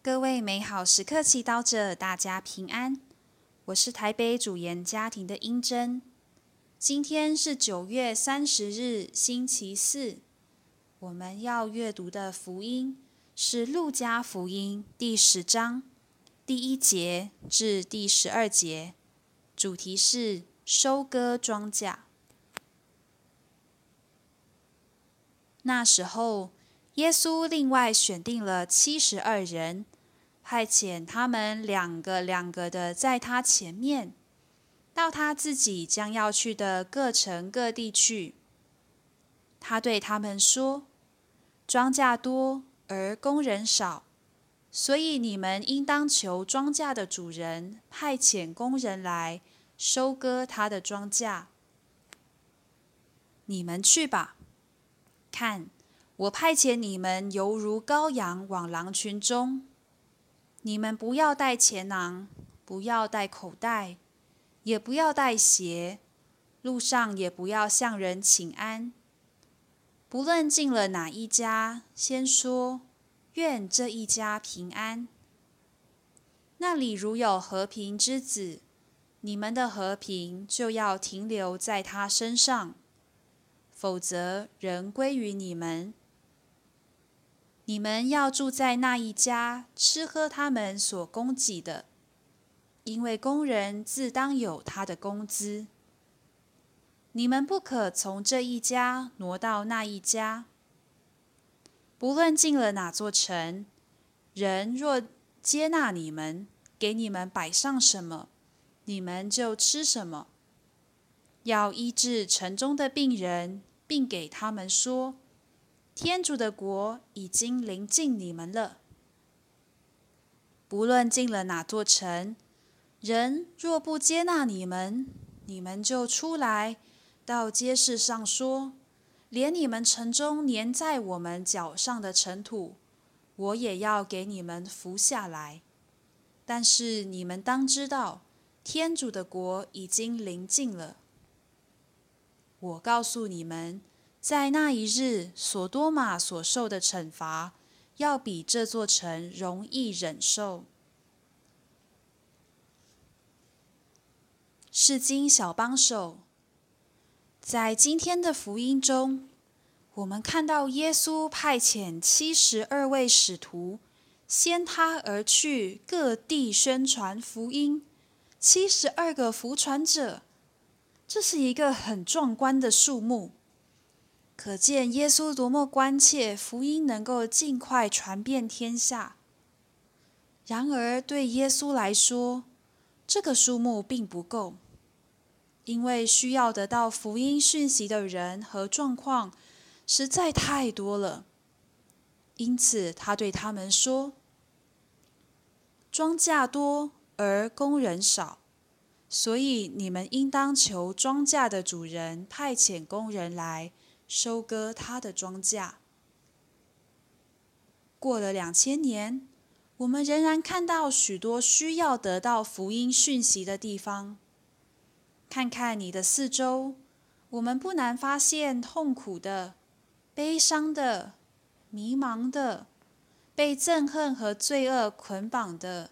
各位美好时刻祈祷者，大家平安。我是台北主研家庭的英珍。今天是九月三十日，星期四。我们要阅读的福音是《路加福音》第十章第一节至第十二节，主题是收割庄稼。那时候，耶稣另外选定了七十二人，派遣他们两个两个的在他前面，到他自己将要去的各城各地去。他对他们说：“庄稼多而工人少，所以你们应当求庄稼的主人派遣工人来收割他的庄稼。你们去吧，看。”我派遣你们，犹如羔羊往狼群中。你们不要带钱囊，不要带口袋，也不要带鞋，路上也不要向人请安。不论进了哪一家，先说：“愿这一家平安。”那里如有和平之子，你们的和平就要停留在他身上；否则，人归于你们。你们要住在那一家，吃喝他们所供给的，因为工人自当有他的工资。你们不可从这一家挪到那一家。不论进了哪座城，人若接纳你们，给你们摆上什么，你们就吃什么。要医治城中的病人，并给他们说。天主的国已经临近你们了。不论进了哪座城，人若不接纳你们，你们就出来到街市上说：连你们城中粘在我们脚上的尘土，我也要给你们扶下来。但是你们当知道，天主的国已经临近了。我告诉你们。在那一日，索多玛所受的惩罚，要比这座城容易忍受。是经小帮手，在今天的福音中，我们看到耶稣派遣七十二位使徒，先他而去，各地宣传福音。七十二个福传者，这是一个很壮观的数目。可见耶稣多么关切福音能够尽快传遍天下。然而，对耶稣来说，这个数目并不够，因为需要得到福音讯息的人和状况实在太多了。因此，他对他们说：“庄稼多而工人少，所以你们应当求庄稼的主人派遣工人来。”收割他的庄稼。过了两千年，我们仍然看到许多需要得到福音讯息的地方。看看你的四周，我们不难发现痛苦的、悲伤的、迷茫的、被憎恨和罪恶捆绑的、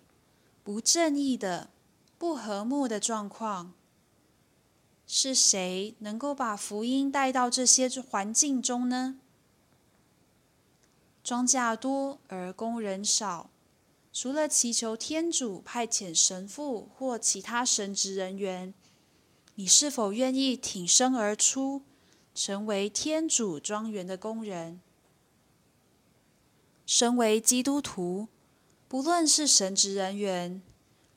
不正义的、不和睦的状况。是谁能够把福音带到这些环境中呢？庄稼多而工人少，除了祈求天主派遣神父或其他神职人员，你是否愿意挺身而出，成为天主庄园的工人？身为基督徒，不论是神职人员、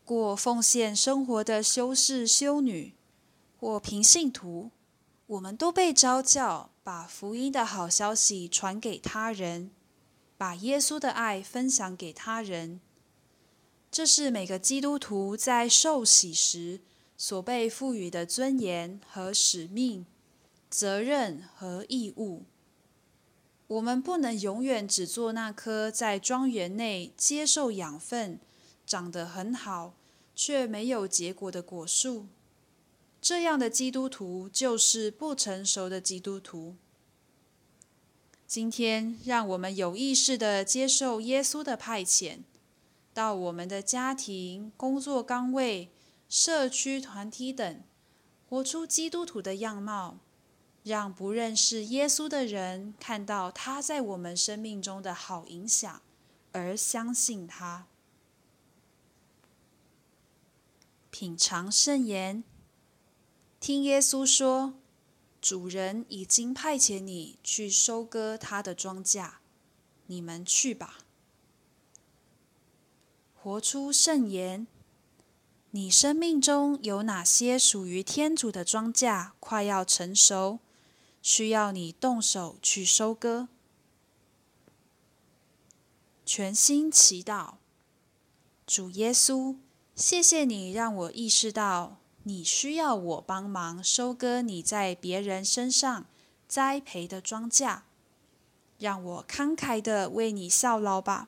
过奉献生活的修士、修女。我平信徒，我们都被召叫把福音的好消息传给他人，把耶稣的爱分享给他人。这是每个基督徒在受洗时所被赋予的尊严和使命、责任和义务。我们不能永远只做那棵在庄园内接受养分、长得很好却没有结果的果树。这样的基督徒就是不成熟的基督徒。今天，让我们有意识地接受耶稣的派遣，到我们的家庭、工作岗位、社区团体等，活出基督徒的样貌，让不认识耶稣的人看到他在我们生命中的好影响，而相信他。品尝圣言，听耶稣说：“主人已经派遣你去收割他的庄稼，你们去吧。”活出圣言，你生命中有哪些属于天主的庄稼快要成熟，需要你动手去收割？全心祈祷，主耶稣。谢谢你让我意识到，你需要我帮忙收割你在别人身上栽培的庄稼，让我慷慨的为你效劳吧。